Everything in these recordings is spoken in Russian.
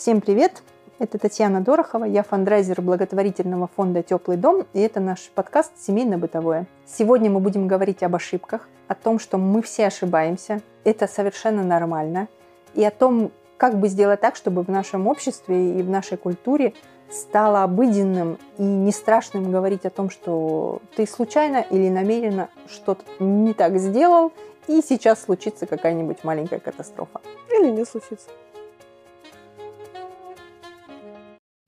Всем привет! Это Татьяна Дорохова, я фандрайзер благотворительного фонда «Теплый дом», и это наш подкаст «Семейно-бытовое». Сегодня мы будем говорить об ошибках, о том, что мы все ошибаемся, это совершенно нормально, и о том, как бы сделать так, чтобы в нашем обществе и в нашей культуре стало обыденным и не страшным говорить о том, что ты случайно или намеренно что-то не так сделал, и сейчас случится какая-нибудь маленькая катастрофа. Или не случится.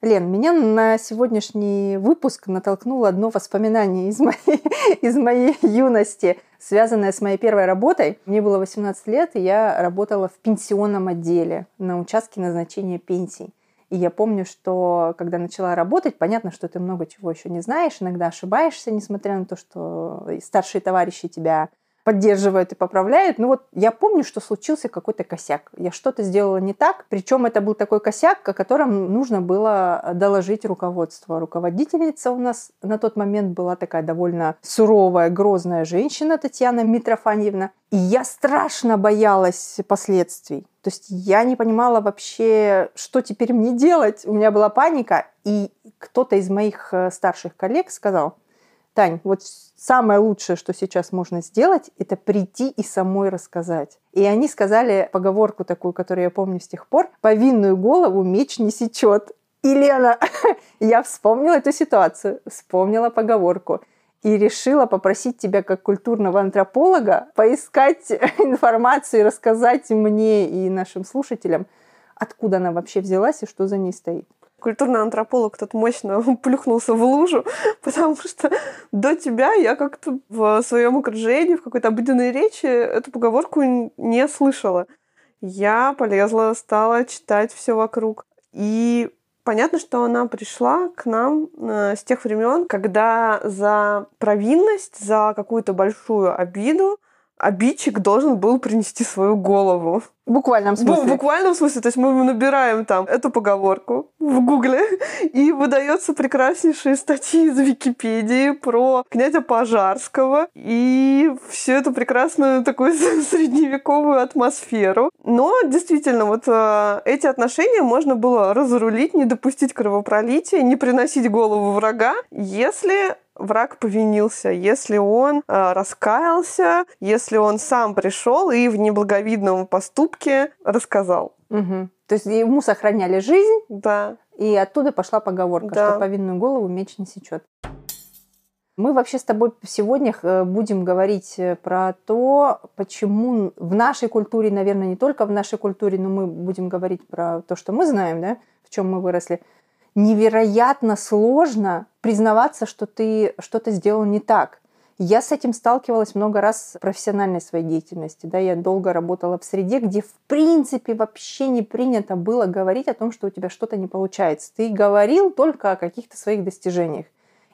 Лен, меня на сегодняшний выпуск натолкнуло одно воспоминание из моей, из моей юности, связанное с моей первой работой. Мне было 18 лет, и я работала в пенсионном отделе на участке назначения пенсий. И я помню, что когда начала работать, понятно, что ты много чего еще не знаешь, иногда ошибаешься, несмотря на то, что старшие товарищи тебя поддерживает и поправляет. Ну вот я помню, что случился какой-то косяк. Я что-то сделала не так. Причем это был такой косяк, о котором нужно было доложить руководство. Руководительница у нас на тот момент была такая довольно суровая, грозная женщина Татьяна Митрофаньевна. И я страшно боялась последствий. То есть я не понимала вообще, что теперь мне делать. У меня была паника. И кто-то из моих э, старших коллег сказал, Тань, вот самое лучшее, что сейчас можно сделать, это прийти и самой рассказать. И они сказали поговорку такую, которую я помню с тех пор, «Повинную голову меч не сечет». И Лена, я вспомнила эту ситуацию, вспомнила поговорку и решила попросить тебя как культурного антрополога поискать информацию и рассказать мне и нашим слушателям, откуда она вообще взялась и что за ней стоит культурный антрополог тут мощно плюхнулся в лужу, потому что до тебя я как-то в своем окружении, в какой-то обыденной речи эту поговорку не слышала. Я полезла, стала читать все вокруг. И понятно, что она пришла к нам э, с тех времен, когда за провинность, за какую-то большую обиду обидчик должен был принести свою голову. В буквальном смысле. В буквальном смысле. То есть мы набираем там эту поговорку в Гугле, и выдается прекраснейшие статьи из Википедии про князя Пожарского и всю эту прекрасную такую средневековую атмосферу. Но действительно, вот э, эти отношения можно было разрулить, не допустить кровопролития, не приносить голову врага, если враг повинился, если он э, раскаялся, если он сам пришел и в неблаговидном поступке рассказал. Угу. То есть ему сохраняли жизнь, да. и оттуда пошла поговорка, да. что повинную голову меч не сечет. Мы вообще с тобой сегодня э, будем говорить э, про то, почему в нашей культуре, наверное, не только в нашей культуре, но мы будем говорить про то, что мы знаем, да, в чем мы выросли, невероятно сложно признаваться, что ты что-то сделал не так. Я с этим сталкивалась много раз в профессиональной своей деятельности. Да, я долго работала в среде, где в принципе вообще не принято было говорить о том, что у тебя что-то не получается. Ты говорил только о каких-то своих достижениях.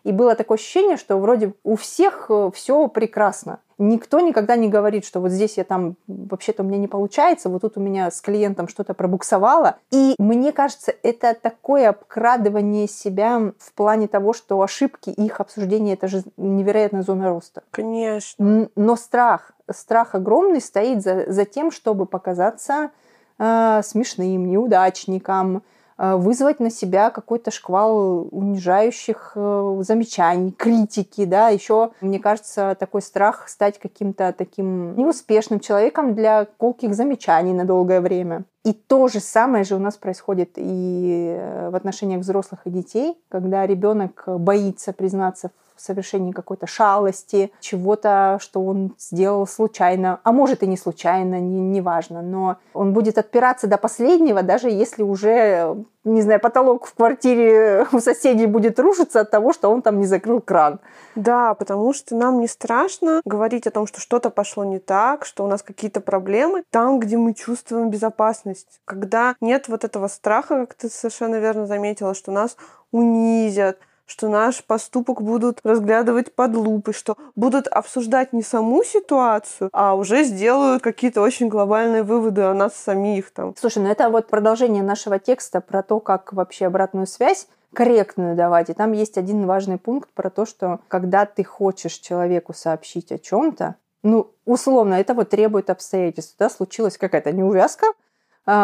И было такое ощущение, что вроде у всех э, все прекрасно. Никто никогда не говорит, что вот здесь я там вообще-то у меня не получается, вот тут у меня с клиентом что-то пробуксовало. И мне кажется, это такое обкрадывание себя в плане того, что ошибки их обсуждение это же невероятная зона роста. Конечно. Но страх, страх огромный стоит за, за тем, чтобы показаться э, смешным, неудачником, вызвать на себя какой-то шквал унижающих э, замечаний, критики, да, еще, мне кажется, такой страх стать каким-то таким неуспешным человеком для колких замечаний на долгое время. И то же самое же у нас происходит и э, в отношениях взрослых и детей, когда ребенок боится признаться в совершении какой-то шалости, чего-то, что он сделал случайно, а может и не случайно, неважно, не, но он будет отпираться до последнего, даже если уже, не знаю, потолок в квартире у соседей будет рушиться от того, что он там не закрыл кран. Да, потому что нам не страшно говорить о том, что что-то пошло не так, что у нас какие-то проблемы, там, где мы чувствуем безопасность, когда нет вот этого страха, как ты совершенно верно заметила, что нас унизят, что наш поступок будут разглядывать под лупой, что будут обсуждать не саму ситуацию, а уже сделают какие-то очень глобальные выводы о нас самих там. Слушай, ну это вот продолжение нашего текста про то, как вообще обратную связь корректную давать. И там есть один важный пункт про то, что когда ты хочешь человеку сообщить о чем-то, ну, условно, это вот требует обстоятельств. Да, случилась какая-то неувязка,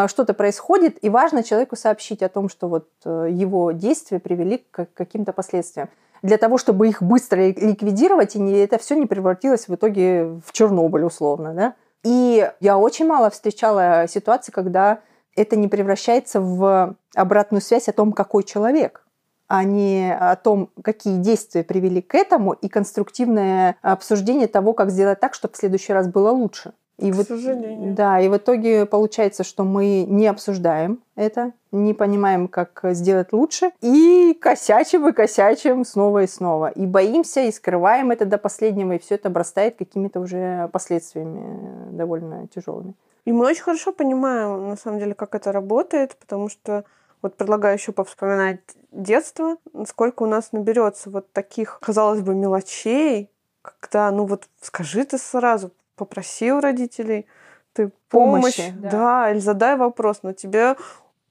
что-то происходит, и важно человеку сообщить о том, что вот э, его действия привели к каким-то последствиям. Для того, чтобы их быстро ликвидировать, и не, это все не превратилось в итоге в Чернобыль условно. Да? И я очень мало встречала ситуаций, когда это не превращается в обратную связь о том, какой человек а не о том, какие действия привели к этому, и конструктивное обсуждение того, как сделать так, чтобы в следующий раз было лучше. И К вот, сожалению. Да, и в итоге получается, что мы не обсуждаем это, не понимаем, как сделать лучше, и косячим и косячим снова и снова. И боимся, и скрываем это до последнего, и все это обрастает какими-то уже последствиями довольно тяжелыми. И мы очень хорошо понимаем, на самом деле, как это работает, потому что вот предлагаю еще повспоминать детство, сколько у нас наберется вот таких, казалось бы, мелочей, когда, ну вот скажи ты сразу, попроси у родителей ты помощь, Помощи, да. да, или задай вопрос, но тебе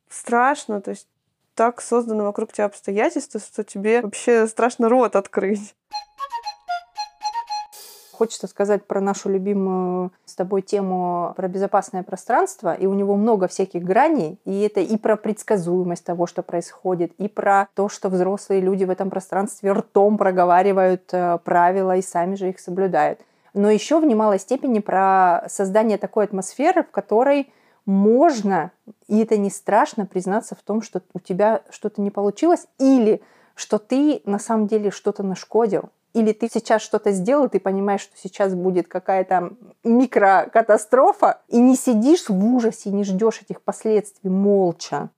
страшно, то есть так созданы вокруг тебя обстоятельства, что тебе вообще страшно рот открыть. Хочется сказать про нашу любимую с тобой тему про безопасное пространство, и у него много всяких граней, и это и про предсказуемость того, что происходит, и про то, что взрослые люди в этом пространстве ртом проговаривают э, правила и сами же их соблюдают но еще в немалой степени про создание такой атмосферы, в которой можно, и это не страшно, признаться в том, что у тебя что-то не получилось, или что ты на самом деле что-то нашкодил, или ты сейчас что-то сделал, ты понимаешь, что сейчас будет какая-то микрокатастрофа, и не сидишь в ужасе, не ждешь этих последствий молча,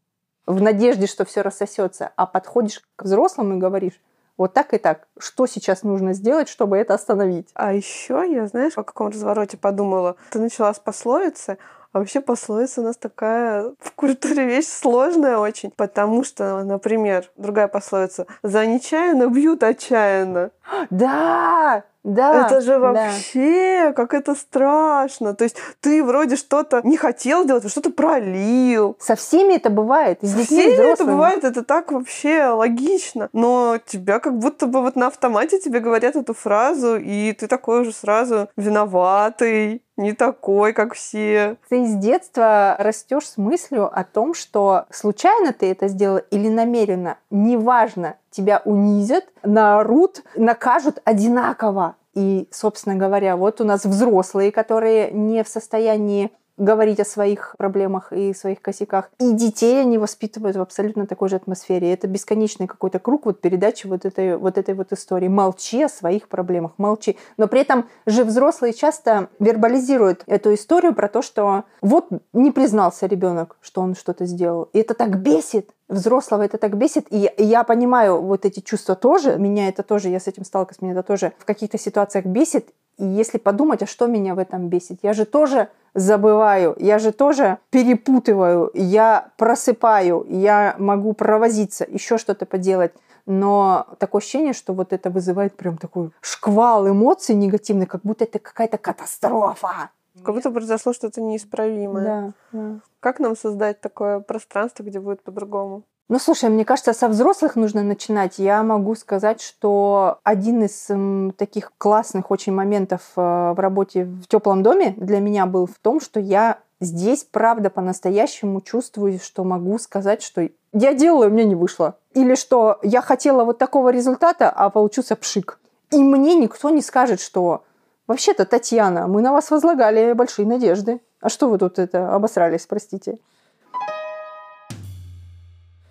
в надежде, что все рассосется, а подходишь к взрослым и говоришь, вот так и так. Что сейчас нужно сделать, чтобы это остановить? А еще я, знаешь, о каком развороте подумала? Ты начала с пословицы, а вообще пословица у нас такая в культуре вещь сложная очень, потому что, например, другая пословица «За нечаянно бьют отчаянно». Да, да. Это же вообще, да. как это страшно. То есть ты вроде что-то не хотел делать, а что-то пролил. Со всеми это бывает. Со всеми это бывает, это так вообще логично. Но тебя как будто бы вот на автомате тебе говорят эту фразу, и ты такой уже сразу виноватый не такой, как все. Ты с детства растешь с мыслью о том, что случайно ты это сделал или намеренно, неважно, тебя унизят, наорут, накажут одинаково. И, собственно говоря, вот у нас взрослые, которые не в состоянии говорить о своих проблемах и своих косяках. И детей они воспитывают в абсолютно такой же атмосфере. Это бесконечный какой-то круг вот передачи вот этой, вот этой вот истории. Молчи о своих проблемах, молчи. Но при этом же взрослые часто вербализируют эту историю про то, что вот не признался ребенок, что он что-то сделал. И это так бесит взрослого это так бесит, и я понимаю вот эти чувства тоже, меня это тоже, я с этим сталкиваюсь, меня это тоже в каких-то ситуациях бесит, и если подумать, а что меня в этом бесит, я же тоже забываю, я же тоже перепутываю, я просыпаю, я могу провозиться, еще что-то поделать. Но такое ощущение, что вот это вызывает прям такой шквал эмоций негативных, как будто это какая-то катастрофа. Как будто произошло что-то неисправимое. Да, да. Как нам создать такое пространство, где будет по-другому? Ну, слушай, мне кажется, со взрослых нужно начинать. Я могу сказать, что один из м, таких классных очень моментов э, в работе в теплом доме для меня был в том, что я здесь, правда, по-настоящему чувствую, что могу сказать, что я делала, у меня не вышло. Или что я хотела вот такого результата, а получился пшик. И мне никто не скажет, что вообще-то, Татьяна, мы на вас возлагали большие надежды. А что вы тут это обосрались, простите?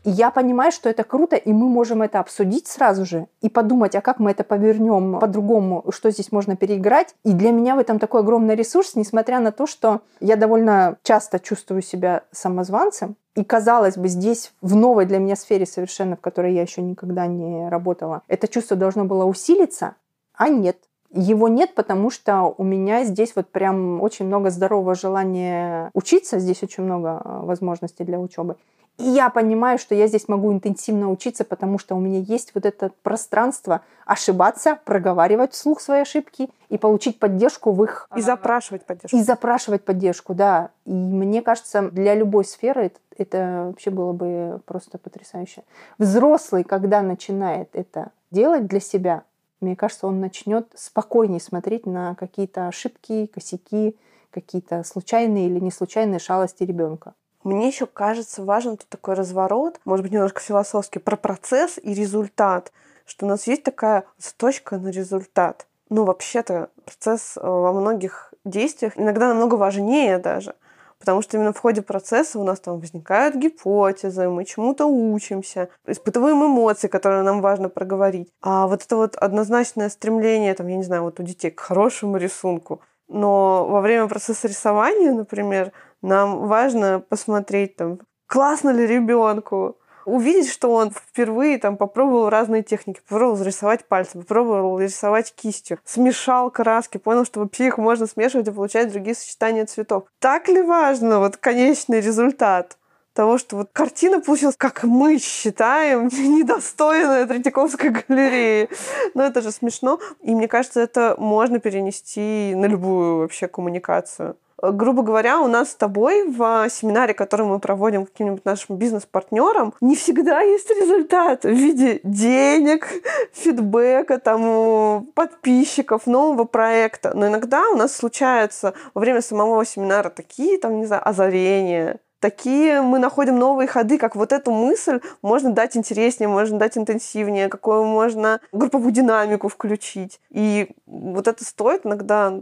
И я понимаю, что это круто, и мы можем это обсудить сразу же и подумать, а как мы это повернем по-другому, что здесь можно переиграть. И для меня в этом такой огромный ресурс, несмотря на то, что я довольно часто чувствую себя самозванцем. И казалось бы, здесь, в новой для меня сфере совершенно, в которой я еще никогда не работала, это чувство должно было усилиться, а нет. Его нет, потому что у меня здесь вот прям очень много здорового желания учиться, здесь очень много э, возможностей для учебы. И я понимаю, что я здесь могу интенсивно учиться, потому что у меня есть вот это пространство ошибаться, проговаривать вслух свои ошибки и получить поддержку в их... И запрашивать поддержку. И запрашивать поддержку, да. И мне кажется, для любой сферы это, это вообще было бы просто потрясающе. Взрослый, когда начинает это делать для себя, мне кажется, он начнет спокойнее смотреть на какие-то ошибки, косяки, какие-то случайные или не случайные шалости ребенка. Мне еще кажется важен тут такой разворот, может быть, немножко философский, про процесс и результат, что у нас есть такая точка на результат. Ну, вообще-то, процесс э, во многих действиях иногда намного важнее даже. Потому что именно в ходе процесса у нас там возникают гипотезы, мы чему-то учимся, испытываем эмоции, которые нам важно проговорить. А вот это вот однозначное стремление, там, я не знаю, вот у детей к хорошему рисунку. Но во время процесса рисования, например, нам важно посмотреть, там, классно ли ребенку, увидеть, что он впервые там попробовал разные техники, попробовал рисовать пальцем, попробовал рисовать кистью, смешал краски, понял, что вообще их можно смешивать и получать другие сочетания цветов. Так ли важно вот конечный результат? того, что вот картина получилась, как мы считаем, недостойная Третьяковской галереи. Но это же смешно. И мне кажется, это можно перенести на любую вообще коммуникацию грубо говоря, у нас с тобой в семинаре, который мы проводим каким-нибудь нашим бизнес-партнерам, не всегда есть результат в виде денег, фидбэка, там, подписчиков, нового проекта. Но иногда у нас случаются во время самого семинара такие, там, не знаю, озарения, такие мы находим новые ходы, как вот эту мысль можно дать интереснее, можно дать интенсивнее, какую можно групповую динамику включить. И вот это стоит иногда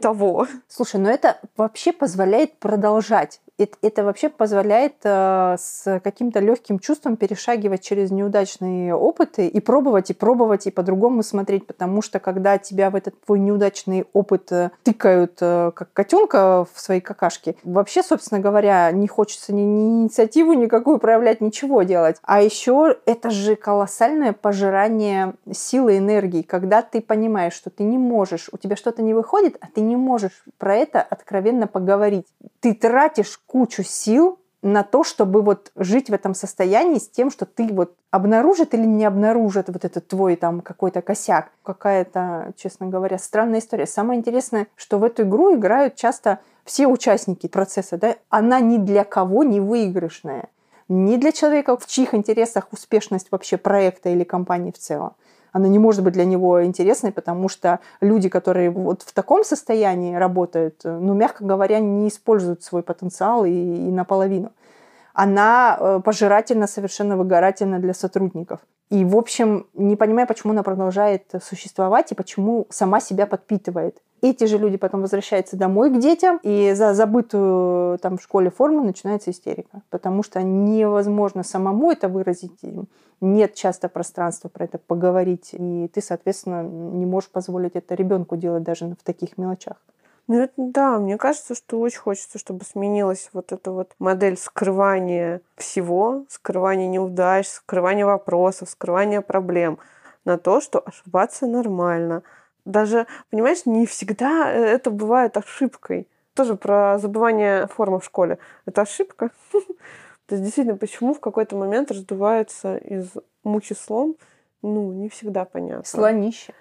того. Слушай, но это вообще позволяет продолжать это, вообще позволяет э, с каким-то легким чувством перешагивать через неудачные опыты и пробовать, и пробовать, и по-другому смотреть, потому что когда тебя в этот твой неудачный опыт э, тыкают э, как котенка в своей какашке, вообще, собственно говоря, не хочется ни, ни инициативу никакую проявлять, ничего делать. А еще это же колоссальное пожирание силы энергии, когда ты понимаешь, что ты не можешь, у тебя что-то не выходит, а ты не можешь про это откровенно поговорить. Ты тратишь кучу сил на то, чтобы вот жить в этом состоянии с тем, что ты вот обнаружит или не обнаружит вот этот твой там какой-то косяк. Какая-то, честно говоря, странная история. Самое интересное, что в эту игру играют часто все участники процесса, да, она ни для кого не выигрышная. Ни для человека, в чьих интересах успешность вообще проекта или компании в целом она не может быть для него интересной, потому что люди, которые вот в таком состоянии работают, ну, мягко говоря, не используют свой потенциал и, и наполовину. Она э, пожирательно, совершенно выгорательна для сотрудников. И, в общем, не понимаю, почему она продолжает существовать и почему сама себя подпитывает. Эти же люди потом возвращаются домой к детям, и за забытую там в школе форму начинается истерика, потому что невозможно самому это выразить, нет часто пространства про это поговорить, и ты, соответственно, не можешь позволить это ребенку делать даже в таких мелочах. Ну, это, да, мне кажется, что очень хочется, чтобы сменилась вот эта вот модель скрывания всего, скрывания неудач, скрывания вопросов, скрывания проблем на то, что ошибаться нормально – даже, понимаешь, не всегда э, это бывает ошибкой. Тоже про забывание формы в школе. Это ошибка. То есть действительно, почему в какой-то момент раздувается из мухи слон, ну, не всегда понятно. Слонище.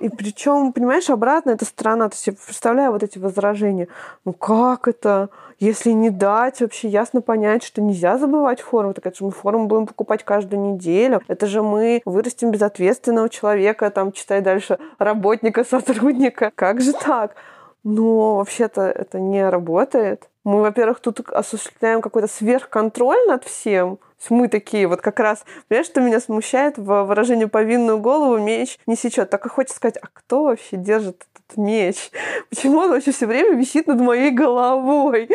И причем, понимаешь, обратно эта сторона, то есть я представляю вот эти возражения. Ну как это? Если не дать вообще ясно понять, что нельзя забывать форму, так это же мы форму будем покупать каждую неделю. Это же мы вырастим безответственного человека, там, читай дальше, работника, сотрудника. Как же так? Но вообще-то это не работает. Мы, во-первых, тут осуществляем какой-то сверхконтроль над всем, мы такие вот как раз, понимаешь, что меня смущает в выражении повинную голову меч не сечет. Так и хочется сказать, а кто вообще держит этот меч? Почему он вообще все время висит над моей головой?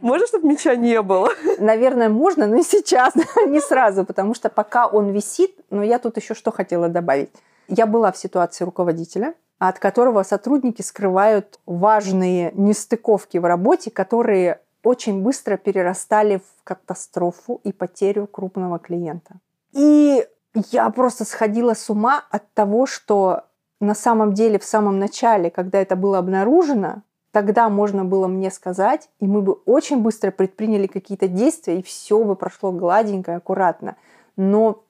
Можно, чтобы меча не было? Наверное, можно, но сейчас, не сразу, потому что пока он висит, но я тут еще что хотела добавить. Я была в ситуации руководителя, от которого сотрудники скрывают важные нестыковки в работе, которые очень быстро перерастали в катастрофу и потерю крупного клиента. И я просто сходила с ума от того, что на самом деле в самом начале, когда это было обнаружено, тогда можно было мне сказать, и мы бы очень быстро предприняли какие-то действия, и все бы прошло гладенько и аккуратно. Но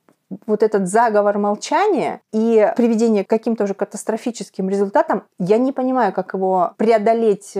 вот этот заговор молчания и приведение к каким-то уже катастрофическим результатам, я не понимаю, как его преодолеть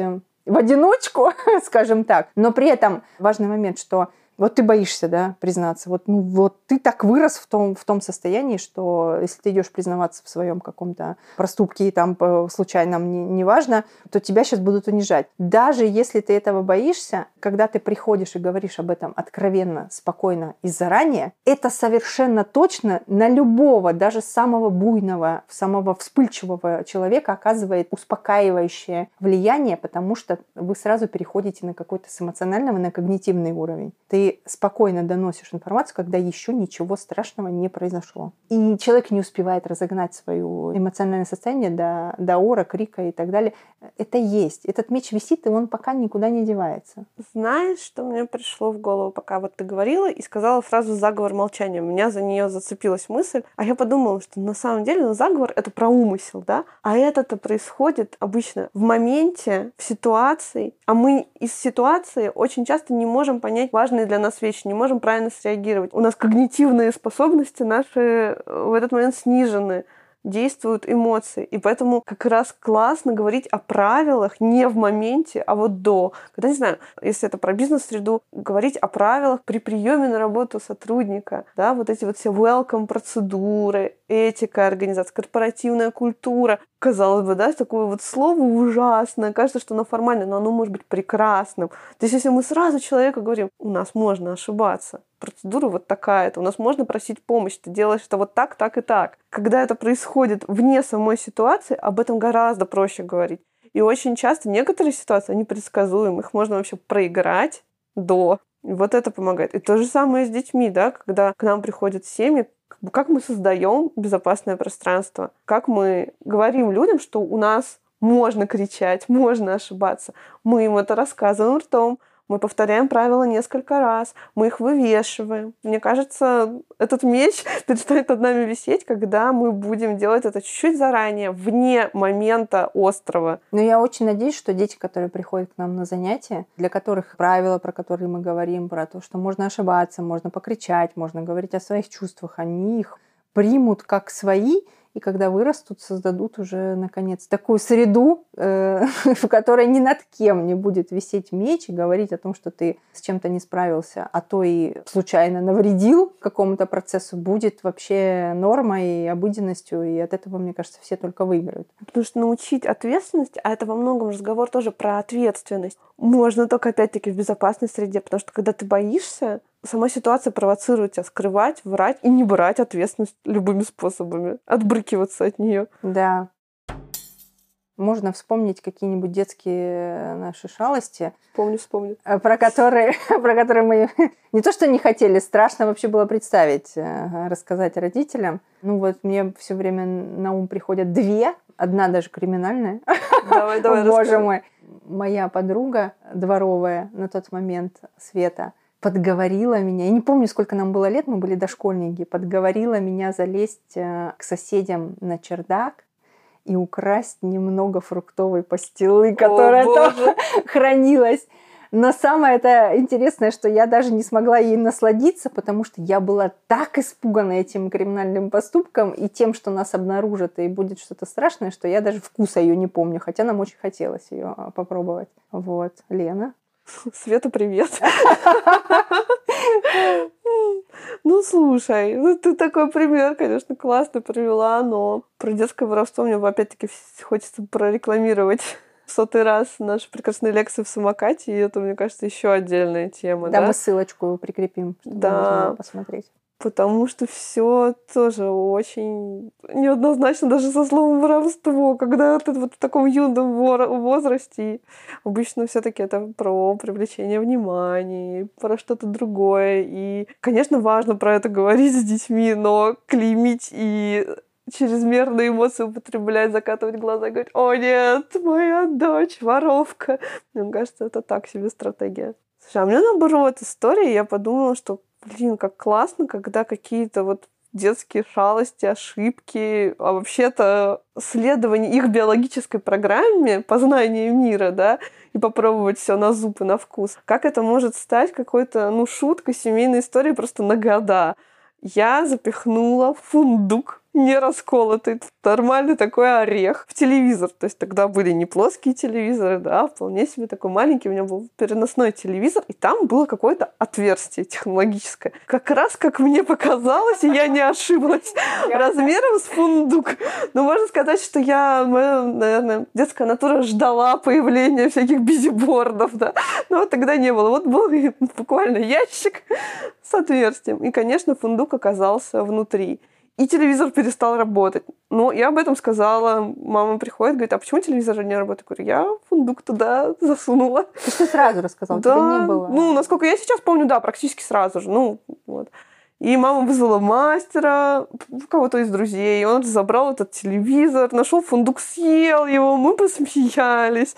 в одиночку, скажем так. Но при этом важный момент, что Вот ты боишься, да, признаться. Вот, ну, вот ты так вырос в том, в том состоянии, что если ты идешь признаваться в своем каком-то проступке и там случайном, не, неважно, то тебя сейчас будут унижать. Даже если ты этого боишься, когда ты приходишь и говоришь об этом откровенно, спокойно и заранее, это совершенно точно на любого, даже самого буйного, самого вспыльчивого человека оказывает успокаивающее влияние, потому что вы сразу переходите на какой-то с эмоционального на когнитивный уровень. Ты спокойно доносишь информацию, когда еще ничего страшного не произошло. И человек не успевает разогнать свое эмоциональное состояние до, до ора, крика и так далее. Это есть. Этот меч висит, и он пока никуда не девается. Знаешь, что мне пришло в голову, пока вот ты говорила и сказала фразу «заговор молчания». У меня за нее зацепилась мысль, а я подумала, что на самом деле ну, заговор — это про умысел, да? А это-то происходит обычно в моменте, в ситуации, а мы из ситуации очень часто не можем понять важные для нас вещи, не можем правильно среагировать. У нас когнитивные способности наши э, в этот момент снижены действуют эмоции. И поэтому как раз классно говорить о правилах не в моменте, а вот до. Когда, не знаю, если это про бизнес-среду, говорить о правилах при приеме на работу сотрудника. Да, вот эти вот все welcome процедуры, этика организации, корпоративная культура. Казалось бы, да, такое вот слово ужасное. Кажется, что оно формальное, но оно может быть прекрасным. То есть, если мы сразу человеку говорим, у нас можно ошибаться, процедура вот такая-то, у нас можно просить помощь, ты делаешь это вот так, так и так. Когда это происходит вне самой ситуации, об этом гораздо проще говорить. И очень часто некоторые ситуации, они предсказуемы, их можно вообще проиграть до. Вот это помогает. И то же самое с детьми, да, когда к нам приходят семьи, как мы создаем безопасное пространство, как мы говорим людям, что у нас можно кричать, можно ошибаться. Мы им это рассказываем ртом, мы повторяем правила несколько раз, мы их вывешиваем. Мне кажется, этот меч перестанет над нами висеть, когда мы будем делать это чуть-чуть заранее, вне момента острова. Но я очень надеюсь, что дети, которые приходят к нам на занятия, для которых правила, про которые мы говорим, про то, что можно ошибаться, можно покричать, можно говорить о своих чувствах, они их примут как свои и когда вырастут, создадут уже, наконец, такую среду, э, в которой ни над кем не будет висеть меч и говорить о том, что ты с чем-то не справился, а то и случайно навредил какому-то процессу, будет вообще нормой и обыденностью, и от этого, мне кажется, все только выиграют. Потому что научить ответственность, а это во многом разговор тоже про ответственность, можно только, опять-таки, в безопасной среде, потому что когда ты боишься, сама ситуация провоцирует тебя скрывать, врать и не брать ответственность любыми способами, отбрыкиваться от нее. Да. Можно вспомнить какие-нибудь детские наши шалости. Помню, вспомню. Э, про которые, про которые мы не то что не хотели, страшно вообще было представить, э, рассказать родителям. Ну вот мне все время на ум приходят две, одна даже криминальная. Давай, давай, Боже мой. Моя подруга дворовая на тот момент, Света, подговорила меня, я не помню, сколько нам было лет, мы были дошкольники, подговорила меня залезть э, к соседям на чердак и украсть немного фруктовой пастилы, которая О, там хранилась. Но самое это интересное, что я даже не смогла ей насладиться, потому что я была так испугана этим криминальным поступком и тем, что нас обнаружат и будет что-то страшное, что я даже вкуса ее не помню, хотя нам очень хотелось ее а, попробовать. Вот, Лена. Света, привет. Ну, слушай, ну ты такой пример, конечно, классно привела, но про детское воровство мне опять-таки хочется прорекламировать сотый раз наши прекрасные лекции в самокате, и это, мне кажется, еще отдельная тема. Да, да? мы ссылочку прикрепим, чтобы да. можно посмотреть потому что все тоже очень неоднозначно даже со словом воровство, когда ты вот в таком юном возрасте, обычно все-таки это про привлечение внимания, про что-то другое. И, конечно, важно про это говорить с детьми, но клеймить и чрезмерные эмоции употреблять, закатывать глаза и говорить, о нет, моя дочь воровка. Мне кажется, это так себе стратегия. Слушай, а мне наоборот история, я подумала, что блин, как классно, когда какие-то вот детские шалости, ошибки, а вообще-то следование их биологической программе познания мира, да, и попробовать все на зуб и на вкус. Как это может стать какой-то, ну, шуткой семейной истории просто на года? Я запихнула фундук не расколотый, нормальный такой орех в телевизор. То есть тогда были не плоские телевизоры, да, вполне себе такой маленький. У меня был переносной телевизор, и там было какое-то отверстие технологическое. Как раз, как мне показалось, и я не ошиблась, размером с фундук. Ну, можно сказать, что я, наверное, детская натура ждала появления всяких бизибордов, да. Но тогда не было. Вот был буквально ящик с отверстием. И, конечно, фундук оказался внутри. И телевизор перестал работать. Но я об этом сказала. Мама приходит, говорит, а почему телевизор не работает? Я говорю, я фундук туда засунула. То есть ты сразу рассказал, да, тебя не было? Ну, насколько я сейчас помню, да, практически сразу же. Ну, вот. И мама вызвала мастера, кого-то из друзей. Он забрал этот телевизор, нашел фундук, съел его, мы посмеялись.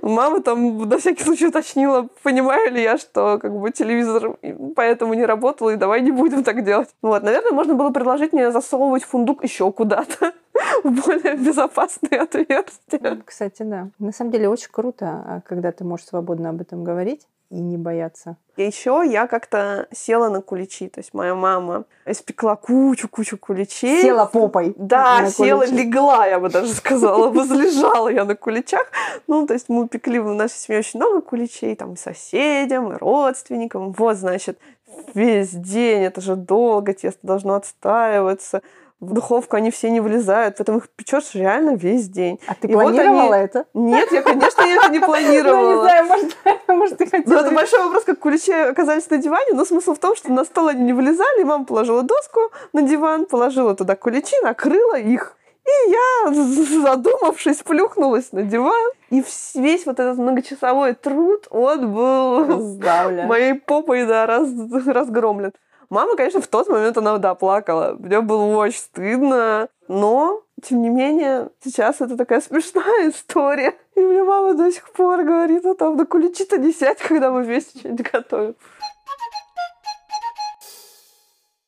Мама там на всякий случай уточнила, понимаю ли я, что как бы телевизор поэтому не работал, и давай не будем так делать. Вот, наверное, можно было предложить мне засовывать фундук еще куда-то в более безопасные отверстия. Кстати, да. На самом деле очень круто, а, когда ты можешь свободно об этом говорить и не бояться. И еще я как-то села на куличи. То есть моя мама испекла кучу-кучу куличей. Села попой. Да, села, куличи. легла, я бы даже сказала. Возлежала я на куличах. Ну, то есть мы пекли в нашей семье очень много куличей. Там и соседям, и родственникам. Вот, значит, весь день. Это же долго, тесто должно отстаиваться в духовку они все не влезают, поэтому их печешь реально весь день. А ты и планировала вот они... это? Нет, я, конечно, это не планировала. Ну, не знаю, может, может ты хотела. Ну, это большой вопрос, как куличи оказались на диване, но смысл в том, что на стол они не влезали, мама положила доску на диван, положила туда куличи, накрыла их. И я, задумавшись, плюхнулась на диван. И весь вот этот многочасовой труд, он был моей попой да, раз, разгромлен. Мама, конечно, в тот момент она, да, плакала. Мне было очень стыдно. Но, тем не менее, сейчас это такая смешная история. И мне мама до сих пор говорит, а там на куличи-то не сядь, когда мы вместе что-нибудь готовим.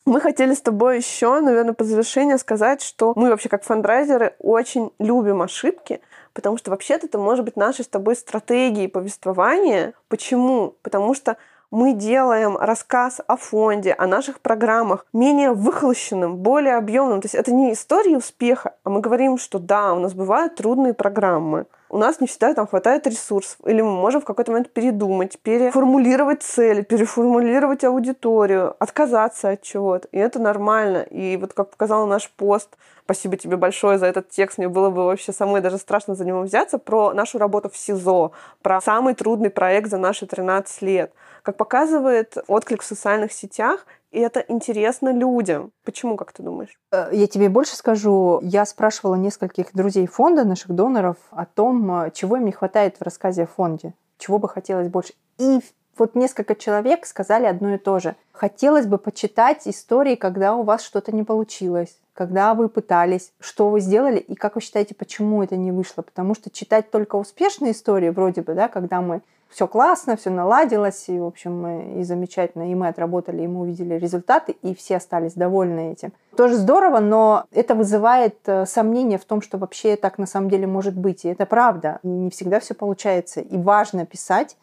Мы хотели с тобой еще, наверное, по завершению сказать, что мы вообще как фандрайзеры очень любим ошибки, потому что вообще-то это может быть нашей с тобой стратегией повествования. Почему? Потому что мы делаем рассказ о фонде, о наших программах менее выхолощенным, более объемным. То есть это не история успеха, а мы говорим, что да, у нас бывают трудные программы, у нас не всегда там хватает ресурсов, или мы можем в какой-то момент передумать, переформулировать цели, переформулировать аудиторию, отказаться от чего-то. И это нормально. И вот как показал наш пост, спасибо тебе большое за этот текст, мне было бы вообще самой даже страшно за него взяться, про нашу работу в СИЗО, про самый трудный проект за наши 13 лет – как показывает отклик в социальных сетях, и это интересно людям. Почему, как ты думаешь? Э, я тебе больше скажу. Я спрашивала нескольких друзей фонда, наших доноров, о том, э, чего им не хватает в рассказе о фонде, чего бы хотелось больше. И вот несколько человек сказали одно и то же. Хотелось бы почитать истории, когда у вас что-то не получилось, когда вы пытались, что вы сделали и как вы считаете, почему это не вышло. Потому что читать только успешные истории, вроде бы, да, когда мы все классно, все наладилось, и, в общем, и замечательно, и мы отработали, и мы увидели результаты, и все остались довольны этим. Тоже здорово, но это вызывает э, сомнения в том, что вообще так на самом деле может быть. И это правда. Не всегда все получается. И важно писать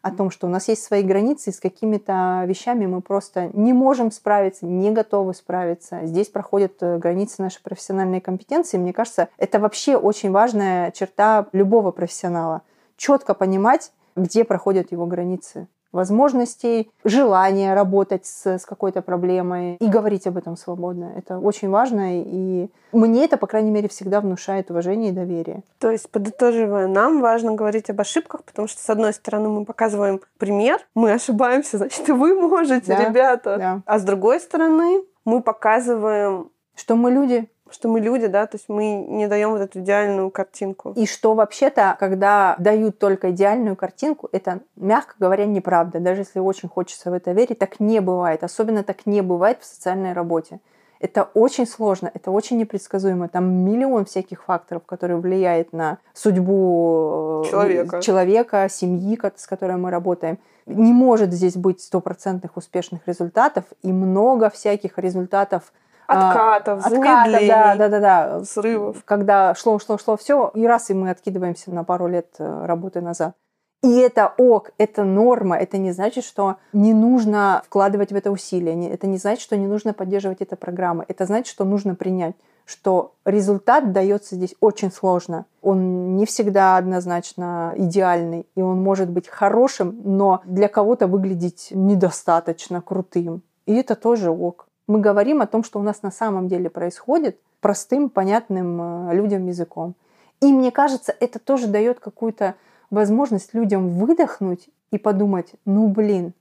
о том, что у нас есть свои границы, и с какими-то вещами мы просто не можем справиться, не готовы справиться. Здесь проходят э, границы нашей профессиональной компетенции. Мне кажется, это вообще очень важная черта любого профессионала. Четко понимать, где проходят его границы возможностей, желания работать с, с какой-то проблемой и говорить об этом свободно. Это очень важно, и мне это, по крайней мере, всегда внушает уважение и доверие. То есть, подытоживая, нам важно говорить об ошибках, потому что, с одной стороны, мы показываем пример, мы ошибаемся, значит, и вы можете, да, ребята. Да. А с другой стороны, мы показываем... Что мы люди, что мы люди, да, то есть мы не даем вот эту идеальную картинку. И что вообще-то, когда дают только идеальную картинку, это, мягко говоря, неправда. Даже если очень хочется в это верить, так не бывает. Особенно так не бывает в социальной работе. Это очень сложно, это очень непредсказуемо. Там миллион всяких факторов, которые влияют на судьбу э, человека, человека семьи, с которой мы работаем. Не может здесь быть стопроцентных успешных результатов, и много всяких результатов Откатов, а, замедлений, да, да, да, да, срывов. Когда шло, шло, шло все, и раз, и мы откидываемся на пару лет э, работы назад. И это ок, это норма, это не значит, что не нужно вкладывать в это усилия, это не значит, что не нужно поддерживать эту программу, это значит, что нужно принять, что результат дается здесь очень сложно. Он не всегда однозначно идеальный, и он может быть хорошим, но для кого-то выглядеть недостаточно крутым. И это тоже ок. Мы говорим о том, что у нас на самом деле происходит простым, понятным э, людям языком. И мне кажется, это тоже дает какую-то возможность людям выдохнуть и подумать, ну блин,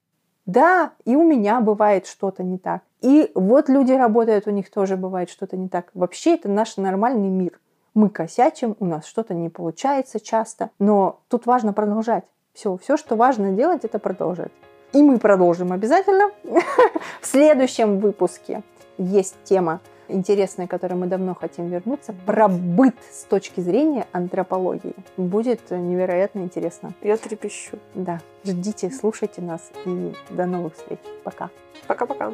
да, и у меня бывает что-то не так. И вот люди работают, у них тоже бывает что-то не так. Вообще это наш нормальный мир. Мы косячим, у нас что-то не получается часто, но тут важно продолжать. Все, все, что важно делать, это продолжать. И мы продолжим обязательно в следующем выпуске. Есть тема интересная, к которой мы давно хотим вернуться, про быт с точки зрения антропологии. Будет невероятно интересно. Я трепещу. Да. Ждите, слушайте нас и до новых встреч. Пока. Пока-пока.